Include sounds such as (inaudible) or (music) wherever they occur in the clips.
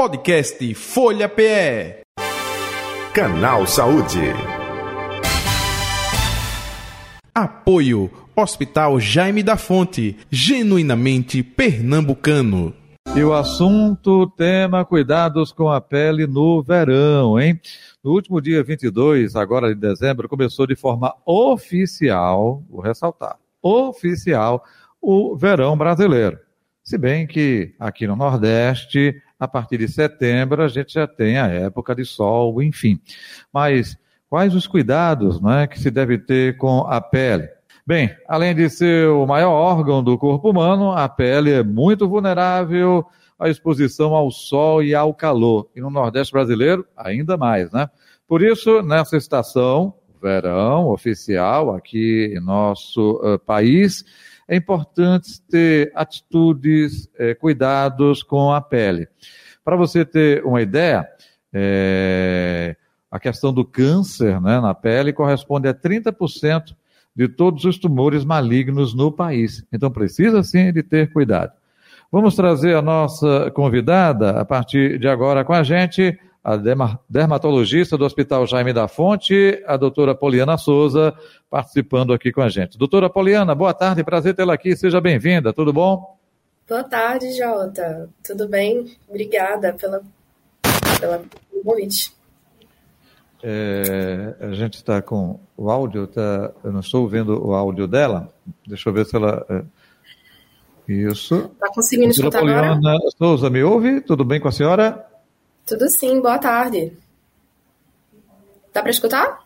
Podcast Folha PE. Canal Saúde. Apoio Hospital Jaime da Fonte, genuinamente pernambucano. E o assunto, tema, cuidados com a pele no verão, hein? No último dia 22, agora de dezembro, começou de forma oficial, vou ressaltar, oficial, o verão brasileiro. Se bem que aqui no Nordeste, a partir de setembro, a gente já tem a época de sol, enfim. Mas quais os cuidados né, que se deve ter com a pele? Bem, além de ser o maior órgão do corpo humano, a pele é muito vulnerável à exposição ao sol e ao calor. E no Nordeste brasileiro, ainda mais, né? Por isso, nessa estação, verão oficial aqui em nosso uh, país, é importante ter atitudes, eh, cuidados com a pele. Para você ter uma ideia, é, a questão do câncer né, na pele corresponde a 30% de todos os tumores malignos no país. Então precisa sim de ter cuidado. Vamos trazer a nossa convidada a partir de agora com a gente, a dermatologista do Hospital Jaime da Fonte, a doutora Poliana Souza, participando aqui com a gente. Doutora Poliana, boa tarde, prazer tê-la aqui, seja bem-vinda, tudo bom? Boa tarde, Jota. Tudo bem? Obrigada pela, pela convite. É, a gente está com o áudio, tá, eu não estou vendo o áudio dela. Deixa eu ver se ela. É, isso. Está conseguindo escutar Poliana agora? Souza, me ouve? Tudo bem com a senhora? Tudo sim, boa tarde. Dá para escutar?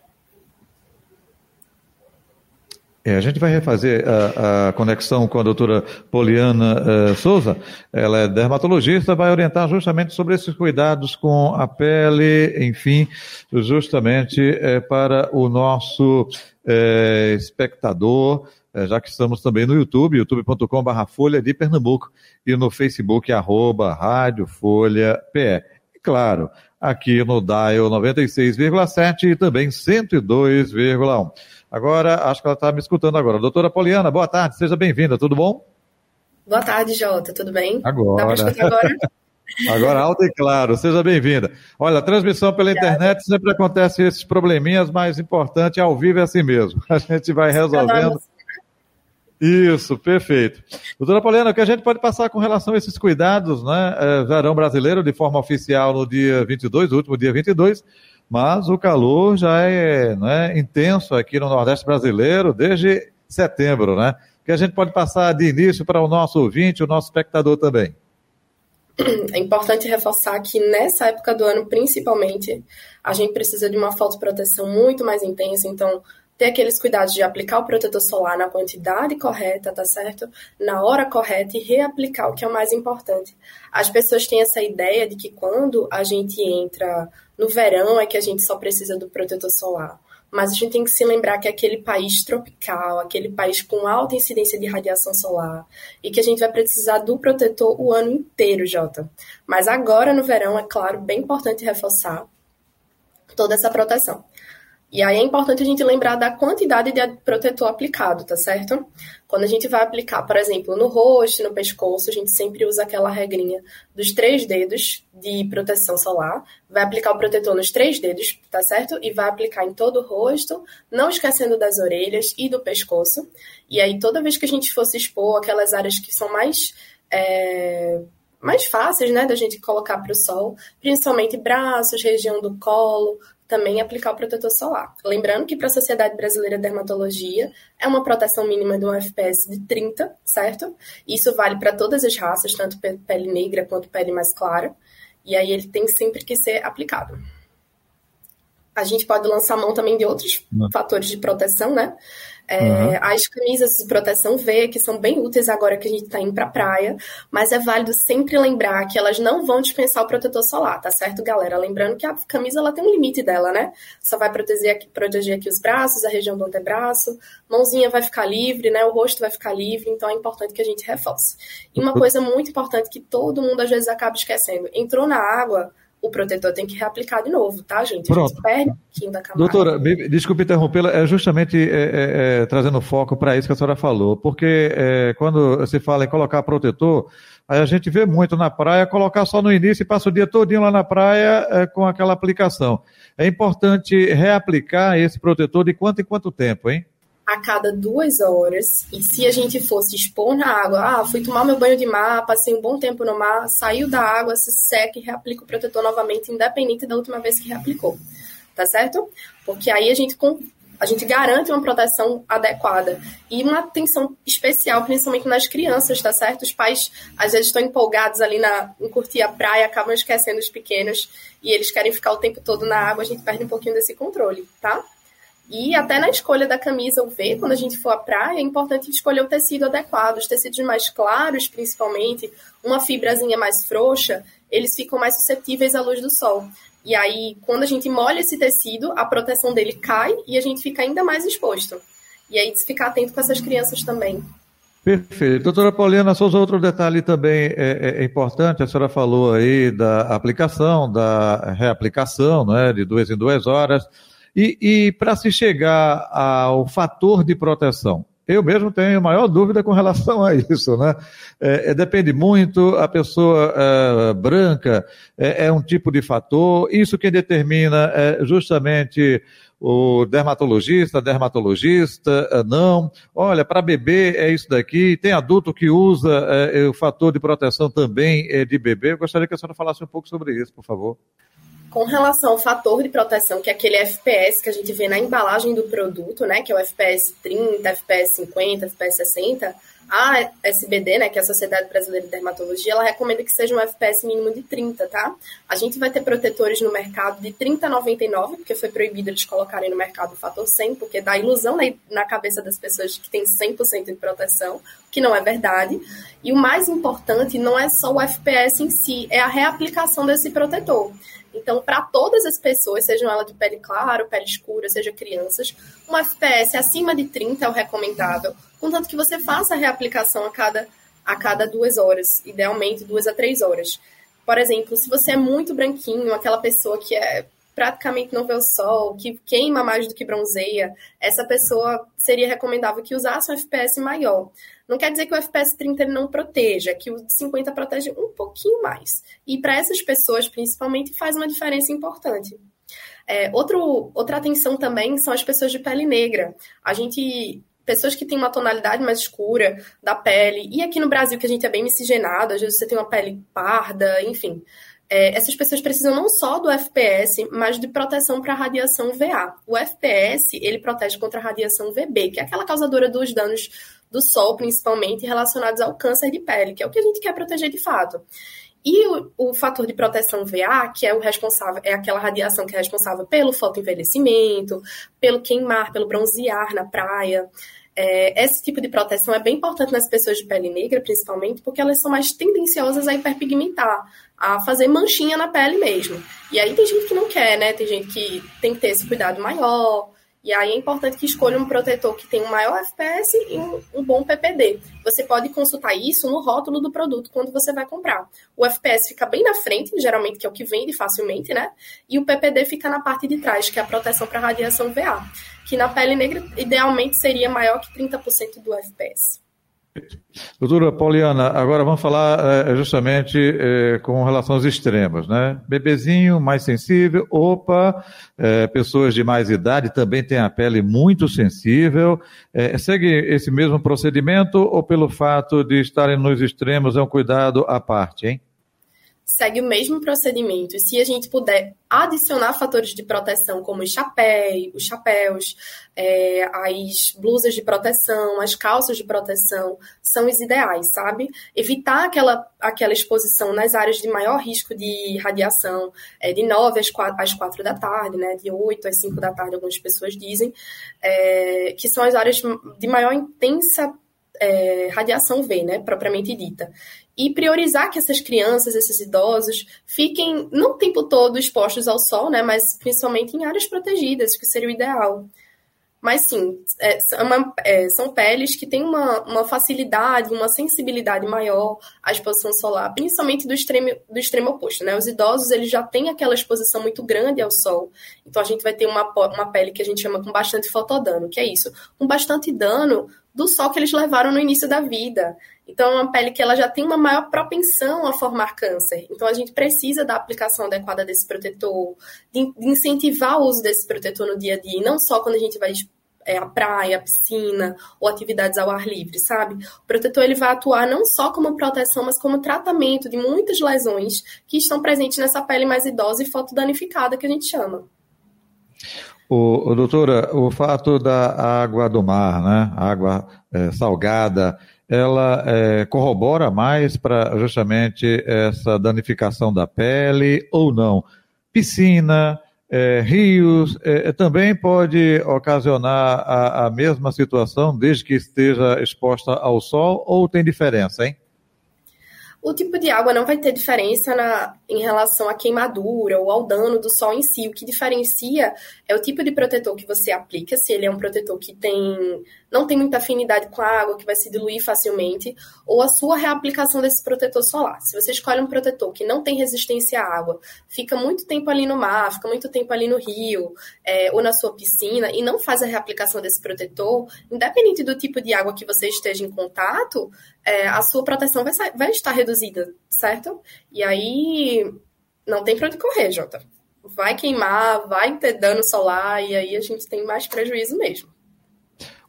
É, a gente vai refazer a, a, conexão com a doutora Poliana uh, Souza. Ela é dermatologista, vai orientar justamente sobre esses cuidados com a pele, enfim, justamente é, para o nosso é, espectador, é, já que estamos também no YouTube, youtube.com.br Folha de Pernambuco, e no Facebook, arroba Rádio Folha claro, aqui no Dial 96,7 e também 102,1. Agora, acho que ela está me escutando agora. Doutora Poliana, boa tarde, seja bem-vinda, tudo bom? Boa tarde, Jota, tudo bem? Agora. Dá para agora? (laughs) Agora alto e claro, seja bem-vinda. Olha, a transmissão pela Obrigada. internet sempre acontece esses probleminhas, mas importante ao vivo é assim mesmo. (laughs) A gente vai resolvendo. Isso, perfeito. Doutora Poliana, o que a gente pode passar com relação a esses cuidados, né? É, verão brasileiro, de forma oficial no dia 22, o último dia 22, mas o calor já é né, intenso aqui no Nordeste brasileiro desde setembro, né? O que a gente pode passar de início para o nosso ouvinte, o nosso espectador também? É importante reforçar que nessa época do ano, principalmente, a gente precisa de uma fotoproteção muito mais intensa, então ter aqueles cuidados de aplicar o protetor solar na quantidade correta, tá certo? Na hora correta e reaplicar, o que é o mais importante. As pessoas têm essa ideia de que quando a gente entra no verão é que a gente só precisa do protetor solar. Mas a gente tem que se lembrar que é aquele país tropical, aquele país com alta incidência de radiação solar, e que a gente vai precisar do protetor o ano inteiro, Jota. Mas agora no verão, é claro, bem importante reforçar toda essa proteção. E aí é importante a gente lembrar da quantidade de protetor aplicado, tá certo? Quando a gente vai aplicar, por exemplo, no rosto, no pescoço, a gente sempre usa aquela regrinha dos três dedos de proteção solar. Vai aplicar o protetor nos três dedos, tá certo? E vai aplicar em todo o rosto, não esquecendo das orelhas e do pescoço. E aí, toda vez que a gente for se expor aquelas áreas que são mais. É mais fáceis, né, da gente colocar para o sol, principalmente braços, região do colo, também aplicar o protetor solar. Lembrando que para a Sociedade Brasileira de Dermatologia é uma proteção mínima de um FPS de 30, certo? Isso vale para todas as raças, tanto pele negra quanto pele mais clara. E aí ele tem sempre que ser aplicado. A gente pode lançar mão também de outros Não. fatores de proteção, né? É, uhum. As camisas de proteção V, que são bem úteis agora que a gente está indo para a praia, mas é válido sempre lembrar que elas não vão dispensar o protetor solar, tá certo, galera? Lembrando que a camisa ela tem um limite dela, né? Só vai proteger aqui, proteger aqui os braços, a região do antebraço, mãozinha vai ficar livre, né? O rosto vai ficar livre, então é importante que a gente reforce. E uma coisa muito importante que todo mundo às vezes acaba esquecendo: entrou na água, o protetor tem que reaplicar de novo, tá, gente? Pronto. A gente perde um pouquinho da camada. Doutora, desculpe interrompê-la, é justamente é, é, é, trazendo foco para isso que a senhora falou, porque é, quando se fala em colocar protetor, aí a gente vê muito na praia colocar só no início e passa o dia todinho lá na praia é, com aquela aplicação. É importante reaplicar esse protetor de quanto em quanto tempo, hein? A cada duas horas. E se a gente fosse expor na água, ah, fui tomar meu banho de mar, passei um bom tempo no mar, saiu da água, se seca e reaplica o protetor novamente, independente da última vez que reaplicou. Tá certo? Porque aí a gente, a gente garante uma proteção adequada. E uma atenção especial, principalmente nas crianças, tá certo? Os pais às vezes estão empolgados ali na, em curtir a praia, acabam esquecendo os pequenos e eles querem ficar o tempo todo na água, a gente perde um pouquinho desse controle, tá? E até na escolha da camisa UV, quando a gente for à praia, é importante escolher o tecido adequado. Os tecidos mais claros, principalmente, uma fibrazinha mais frouxa, eles ficam mais suscetíveis à luz do sol. E aí, quando a gente molha esse tecido, a proteção dele cai e a gente fica ainda mais exposto. E aí, ficar atento com essas crianças também. Perfeito. Doutora Paulina, Souza, outro detalhe também é, é, importante, a senhora falou aí da aplicação, da reaplicação, né, de duas em duas horas. E, e para se chegar ao fator de proteção, eu mesmo tenho maior dúvida com relação a isso, né? É, é, depende muito, a pessoa é, branca é, é, um tipo de fator, isso quem determina é justamente o dermatologista, dermatologista, é, não. Olha, para bebê é isso daqui, tem adulto que usa é, o fator de proteção também de bebê. Eu gostaria que a senhora falasse um pouco sobre isso, por favor. Com relação ao fator de proteção, que é aquele FPS que a gente vê na embalagem do produto, né, que é o FPS 30, FPS 50, FPS 60, a SBD, né, que é a Sociedade Brasileira de Dermatologia, ela recomenda que seja um FPS mínimo de 30, tá? A gente vai ter protetores no mercado de 30 a 99, porque foi proibido eles colocarem no mercado o fator 100, porque dá ilusão na cabeça das pessoas que tem 100% de proteção, que não é verdade. E o mais importante não é só o FPS em si, é a reaplicação desse protetor. Então, para todas as pessoas, sejam elas de pele clara, pele escura, seja crianças, um FPS acima de 30 é o recomendável, contanto que você faça a reaplicação a cada, a cada duas horas, idealmente duas a três horas. Por exemplo, se você é muito branquinho, aquela pessoa que é praticamente não vê o sol, que queima mais do que bronzeia, essa pessoa seria recomendável que usasse um FPS maior. Não quer dizer que o FPS 30 não proteja, que o 50 protege um pouquinho mais. E para essas pessoas, principalmente, faz uma diferença importante. É, outro, outra atenção também são as pessoas de pele negra. A gente pessoas que têm uma tonalidade mais escura da pele, e aqui no Brasil, que a gente é bem miscigenado, às vezes você tem uma pele parda, enfim. É, essas pessoas precisam não só do FPS, mas de proteção para radiação VA. O FPS, ele protege contra a radiação VB, que é aquela causadora dos danos do sol, principalmente relacionados ao câncer de pele, que é o que a gente quer proteger de fato. E o, o, fator de proteção VA, que é o responsável, é aquela radiação que é responsável pelo fotoenvelhecimento, pelo queimar, pelo bronzear na praia. É, esse tipo de proteção é bem importante nas pessoas de pele negra, principalmente, porque elas são mais tendenciosas a hiperpigmentar, a fazer manchinha na pele mesmo. E aí tem gente que não quer, né? Tem gente que tem que ter esse cuidado maior, e aí é importante que escolha um protetor que tenha um maior FPS e um, um, bom PPD. Você pode consultar isso no rótulo do produto quando você vai comprar. O FPS fica bem na frente, geralmente que é o que vende facilmente, né? E o PPD fica na parte de trás, que é a proteção para radiação VA, que na pele negra idealmente seria maior que 30% do FPS. Doutora Pauliana, agora vamos falar é, justamente é, com relação aos extremos, né? Bebezinho mais sensível, opa, é, pessoas de mais idade também têm a pele muito sensível. segue esse mesmo procedimento ou pelo fato de estarem nos extremos é um cuidado à parte, hein? Segue o mesmo procedimento. Se a gente puder adicionar fatores de proteção, como os chapéus, os chapéus, é, as blusas de proteção, as calças de proteção, são os ideais, sabe? Evitar aquela, aquela exposição nas áreas de maior risco de radiação, é, de 9 às 4, às 4 da tarde, né? De 8 às 5 da tarde, algumas pessoas dizem, é, que são as áreas de maior intensa é, radiação V, né, propriamente dita. E priorizar que essas crianças, esses idosos, fiquem não o tempo todo expostos ao sol, né, mas principalmente em áreas protegidas, que seria o ideal. Mas sim, é, é, são peles que têm uma, uma facilidade, uma sensibilidade maior à exposição solar, principalmente do extremo, do extremo oposto. Né? Os idosos eles já têm aquela exposição muito grande ao sol, então a gente vai ter uma, uma pele que a gente chama com bastante fotodano, que é isso, com bastante dano do sol que eles levaram no início da vida. Então, é uma pele que ela já tem uma maior propensão a formar câncer. Então, a gente precisa da aplicação adequada desse protetor, de, incentivar o uso desse protetor no dia a dia, e não só quando a gente vai é, à praia, à piscina ou atividades ao ar livre, sabe? O protetor ele vai atuar não só como proteção, mas como tratamento de muitas lesões que estão presentes nessa pele mais idosa e fotodanificada que a gente chama. O, o, doutora, o fato da água do mar, né, água é, salgada, ela é, corrobora mais para justamente essa danificação da pele ou não? Piscina, é, rios, é, também pode ocasionar a, a mesma situação desde que esteja exposta ao sol ou tem diferença, hein? o tipo de água não vai ter diferença na, em relação à queimadura ou ao dano do sol em si. O que diferencia é o tipo de protetor que você aplica, se ele é um protetor que tem não tem muita afinidade com a água, que vai se diluir facilmente, ou a sua reaplicação desse protetor solar. Se você escolhe um protetor que não tem resistência à água, fica muito tempo ali no mar, fica muito tempo ali no rio, é, ou na sua piscina, e não faz a reaplicação desse protetor, independente do tipo de água que você esteja em contato, é, a sua proteção vai, vai estar reduzida, certo? E aí não tem para onde correr, Jota. Vai queimar, vai ter dano solar, e aí a gente tem mais prejuízo mesmo.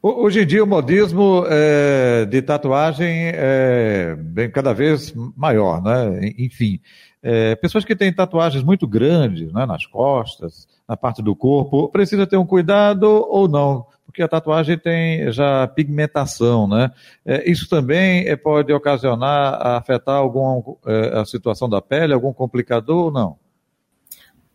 Hoje em dia o modismo é, de tatuagem é bem, cada vez maior, né? Enfim, é, pessoas que têm tatuagens muito grandes né, nas costas, na parte do corpo, precisa ter um cuidado ou não? Porque a tatuagem tem já pigmentação, né? É, isso também pode ocasionar, afetar alguma a situação da pele, algum complicador ou não?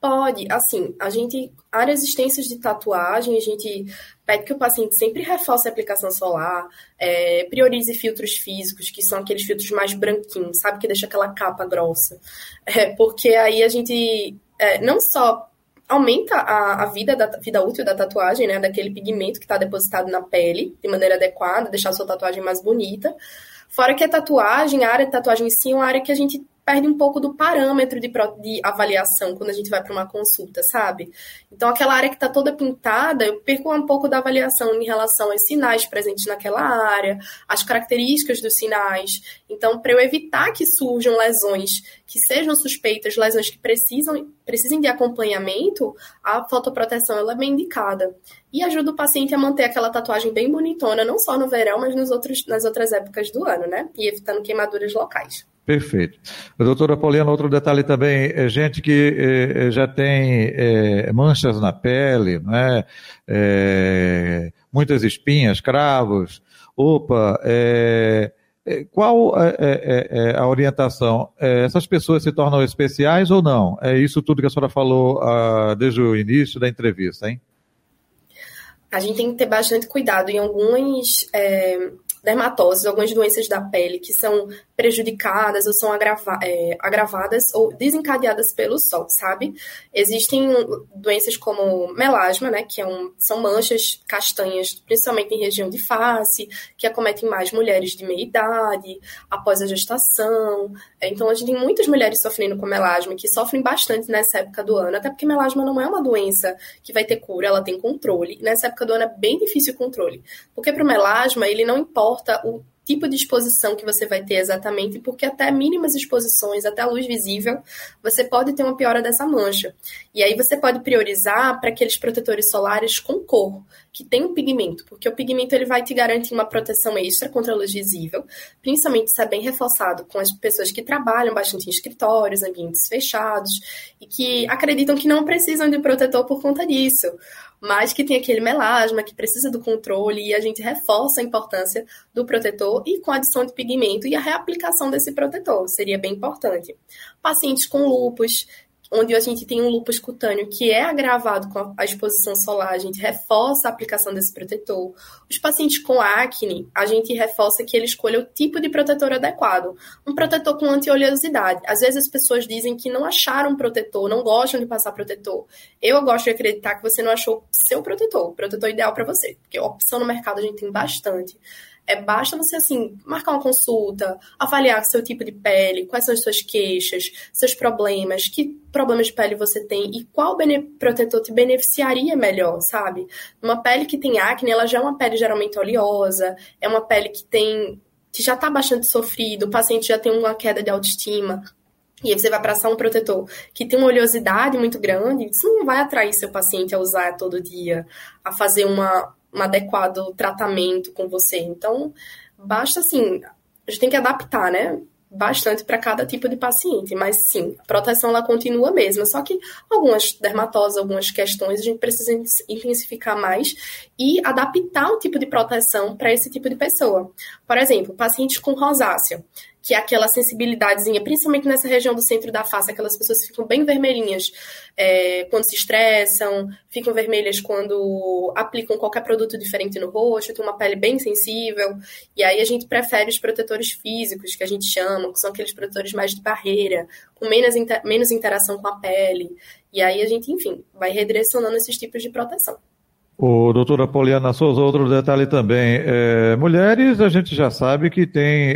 Pode, assim, a gente, áreas extensas de tatuagem, a gente pede que o paciente sempre reforce a aplicação solar, é, priorize filtros físicos, que são aqueles filtros mais branquinhos, sabe, que deixa aquela capa grossa, é, porque aí a gente é, não só aumenta a, a, vida da vida útil da tatuagem, né, daquele pigmento que está depositado na pele, de maneira adequada, deixar a sua tatuagem mais bonita, Fora que a tatuagem, a área de tatuagem em si é uma área que a gente perde um pouco do parâmetro de, de avaliação quando a gente vai para uma consulta, sabe? Então, aquela área que está toda pintada, eu perco um pouco da avaliação em relação aos sinais presentes naquela área, as características dos sinais. Então, para eu evitar que surjam lesões que sejam suspeitas, lesões que precisam, precisem de acompanhamento, a fotoproteção ela é bem indicada. E ajuda o paciente a manter aquela tatuagem bem bonitona, não só no verão, mas nos outros, nas outras épocas do ano, né? E evitando queimaduras locais. Perfeito. Doutora Paulina, outro detalhe também, é gente que é, já tem é, manchas na pele, né? É, muitas espinhas, cravos. Opa, qual é, a orientação? essas pessoas se tornam especiais ou não? É isso tudo que a senhora falou ah, desde o início da entrevista, hein? A gente tem que ter bastante cuidado em alguns dermatoses, algumas doenças da pele que são prejudicadas ou são agrava é, agravadas ou desencadeadas pelo sol, sabe? Existem doenças como melasma, né, que é um, são manchas castanhas, principalmente em região de face, que acometem mais mulheres de meia idade, após a gestação. Então, a gente tem muitas mulheres sofrendo com melasma, que sofrem bastante nessa época do ano, até porque melasma não é uma doença que vai ter cura, ela tem controle. Nessa época do ano é bem difícil o controle, porque para o melasma, ele não importa o tipo de exposição que você vai ter exatamente, porque até mínimas exposições, até a luz visível, você pode ter uma piora dessa mancha. E aí você pode priorizar para aqueles protetores solares com cor, que tem um pigmento, porque o pigmento ele vai te garantir uma proteção extra contra a luz visível, principalmente se é bem reforçado com as pessoas que trabalham bastante em escritórios, ambientes fechados, e que acreditam que não precisam de protetor por conta disso mas que tem aquele melasma, que precisa do controle, e a gente reforça a importância do protetor e com a adição de pigmento e a reaplicação desse protetor, seria bem importante. Pacientes com lupus, onde a gente tem um lúpus cutâneo que é agravado com a exposição solar, a gente reforça a aplicação desse protetor. Os pacientes com acne, a gente reforça que ele escolha o tipo de protetor adequado. Um protetor com anti-oleosidade. Às vezes as pessoas dizem que não acharam protetor, não gostam de passar protetor. Eu gosto de acreditar que você não achou seu protetor, o protetor ideal para você, porque opção no mercado a gente tem bastante. É, basta você, assim, marcar uma consulta, avaliar seu tipo de pele, quais são as suas queixas, seus problemas, que problemas de pele você tem e qual protetor te beneficiaria melhor, sabe? Uma pele que tem acne, ela já é uma pele geralmente oleosa, é uma pele que tem que já está bastante sofrido, o paciente já tem uma queda de autoestima, e aí você vai passar um protetor que tem uma oleosidade muito grande, isso não vai atrair seu paciente a usar todo dia, a fazer uma, um adequado tratamento com você. Então, basta assim, a gente tem que adaptar, né? Bastante para cada tipo de paciente, mas sim, a proteção ela continua a mesma, só que algumas dermatoses, algumas questões a gente precisa intensificar mais e adaptar o tipo de proteção para esse tipo de pessoa. Por exemplo, pacientes com rosácea que aquela sensibilidadezinha, principalmente nessa região do centro da face, aquelas pessoas ficam bem vermelhinhas é, quando se estressam, ficam vermelhas quando aplicam qualquer produto diferente no rosto, tem uma pele bem sensível, e aí a gente prefere os protetores físicos, que a gente chama, que são aqueles protetores mais de barreira, com menos, inter menos interação com a pele, e aí a gente, enfim, vai redirecionando esses tipos de proteção. O doutor Apoliana Souza, outro detalhe também. É, mulheres, a gente já sabe que tem é,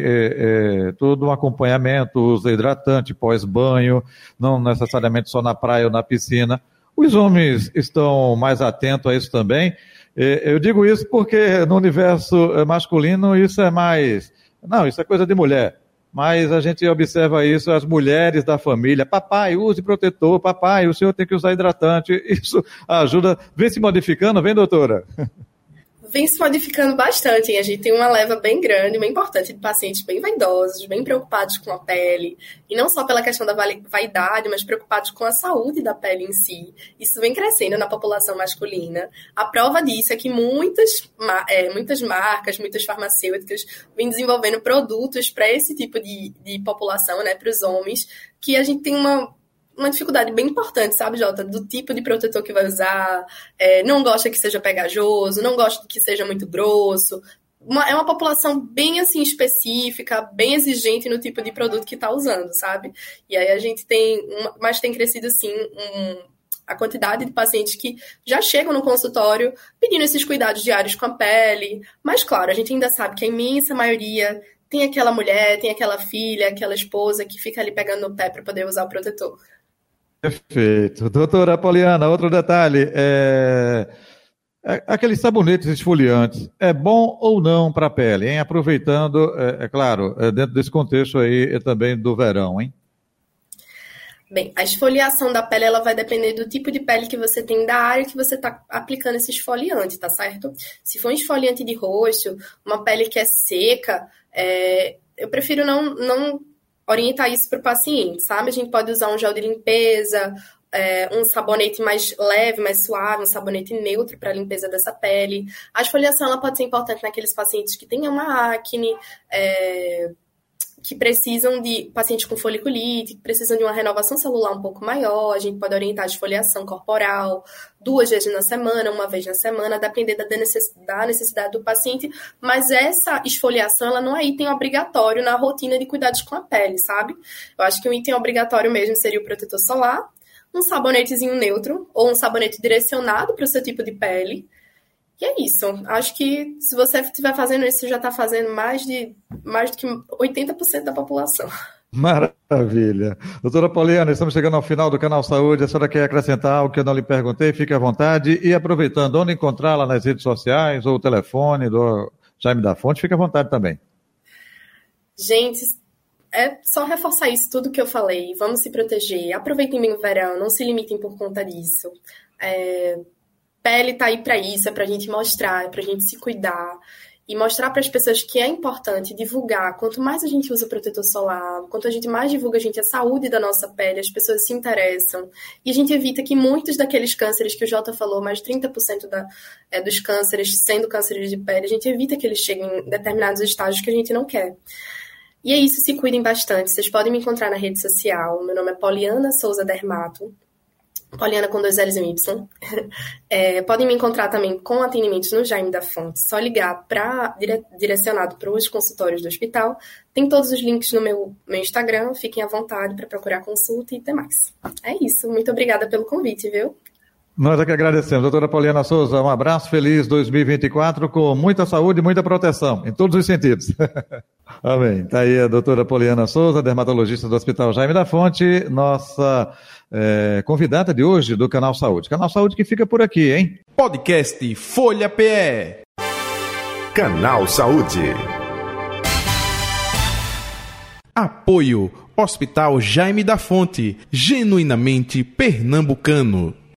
é, todo um acompanhamento, usa hidratante pós-banho, não necessariamente só na praia ou na piscina. Os homens estão mais atentos a isso também. É, eu digo isso porque no universo masculino isso é mais. Não, isso é coisa de mulher mas a gente observa isso, as mulheres da família, papai, use protetor, papai, o senhor tem que usar hidratante, (laughs) isso ajuda, vem se modificando, vem doutora? (laughs) vem se modificando bastante. Hein? A gente tem uma leva bem grande, bem importante, de pacientes bem vaidosos, bem preocupados com a pele. E não só pela questão da vaidade, mas preocupados com a saúde da pele em si. Isso vem crescendo na população masculina. A prova disso é que muitas, é, muitas marcas, muitas farmacêuticas vêm desenvolvendo produtos para esse tipo de, de população, né, para os homens, que a gente tem uma uma dificuldade bem importante, sabe, Jota? Do tipo de protetor que vai usar, é, não gosta que seja pegajoso, não gosta que seja muito grosso. Uma, é uma população bem assim específica, bem exigente no tipo de produto que está usando, sabe? E aí a gente tem, uma, mas tem crescido assim um, a quantidade de pacientes que já chegam no consultório pedindo esses cuidados diários com a pele. Mas claro, a gente ainda sabe que a imensa maioria tem aquela mulher, tem aquela filha, aquela esposa que fica ali pegando no pé para poder usar o protetor. Perfeito. Doutora Poliana, outro detalhe. É... é aqueles sabonetes esfoliantes, é bom ou não para a pele, hein? Aproveitando, é, é claro, é dentro desse contexto aí é também do verão, hein? Bem, a esfoliação da pele ela vai depender do tipo de pele que você tem da área que você está aplicando esse esfoliante, tá certo? Se for um esfoliante de rosto, uma pele que é seca, é, eu prefiro não, não orientar isso para o paciente, sabe? A gente pode usar um gel de limpeza, é, um sabonete mais leve, mais suave, um sabonete neutro para limpeza dessa pele. A esfoliação ela pode ser importante naqueles pacientes que têm uma acne, é, que precisam de pacientes com foliculite, que precisam de uma renovação celular um pouco maior, a gente pode orientar a esfoliação corporal duas vezes na semana, uma vez na semana, depender da necessidade do paciente, mas essa esfoliação, ela não é item obrigatório na rotina de cuidados com a pele, sabe? Eu acho que um item obrigatório mesmo seria o protetor solar, um sabonetezinho neutro, ou um sabonete direcionado para o seu tipo de pele, e é isso. Acho que se você estiver fazendo isso, você já está fazendo mais de mais do que 80% da população. Maravilha. Doutora Poliana, estamos chegando ao final do canal Saúde. A senhora quer acrescentar algo que eu não lhe perguntei? Fique à vontade. E aproveitando, onde encontrá-la nas redes sociais ou o telefone do Jaime da Fonte, fique à vontade também. Gente, é só reforçar isso, tudo que eu falei. Vamos se proteger. Aproveitem bem o verão, não se limitem por conta disso. É, pele tá aí para isso, é pra gente mostrar, é pra gente se cuidar e mostrar para as pessoas que é importante divulgar. Quanto mais a gente usa protetor solar, quanto a gente mais divulga a gente a saúde da nossa pele, as pessoas se interessam. E a gente evita que muitos daqueles cânceres que o Jota falou, mais de 30% da, é, dos cânceres sendo cânceres de pele, a gente evita que eles cheguem em determinados estágios que a gente não quer. E é isso, se cuidem bastante. Vocês podem me encontrar na rede social. Meu nome é Poliana Souza Dermato. Poliana com dois L's e Y. (laughs) É, podem me encontrar também com atendimentos no Jaime da Fonte. Só ligar para dire, direcionado para os consultórios do hospital. Tem todos os links no meu, meu Instagram. Fiquem à vontade para procurar consulta e demais. É isso. Muito obrigada pelo convite, viu? Nós é que agradecemos. Doutora Poliana Souza, um abraço feliz 2024 com muita saúde e muita proteção, em todos os sentidos. (laughs) Amém. Está aí a doutora Poliana Souza, dermatologista do Hospital Jaime da Fonte, nossa é, convidada de hoje do Canal Saúde. Canal Saúde que fica por aqui, hein? Podcast Folha PE. Canal Saúde. Apoio Hospital Jaime da Fonte, genuinamente pernambucano.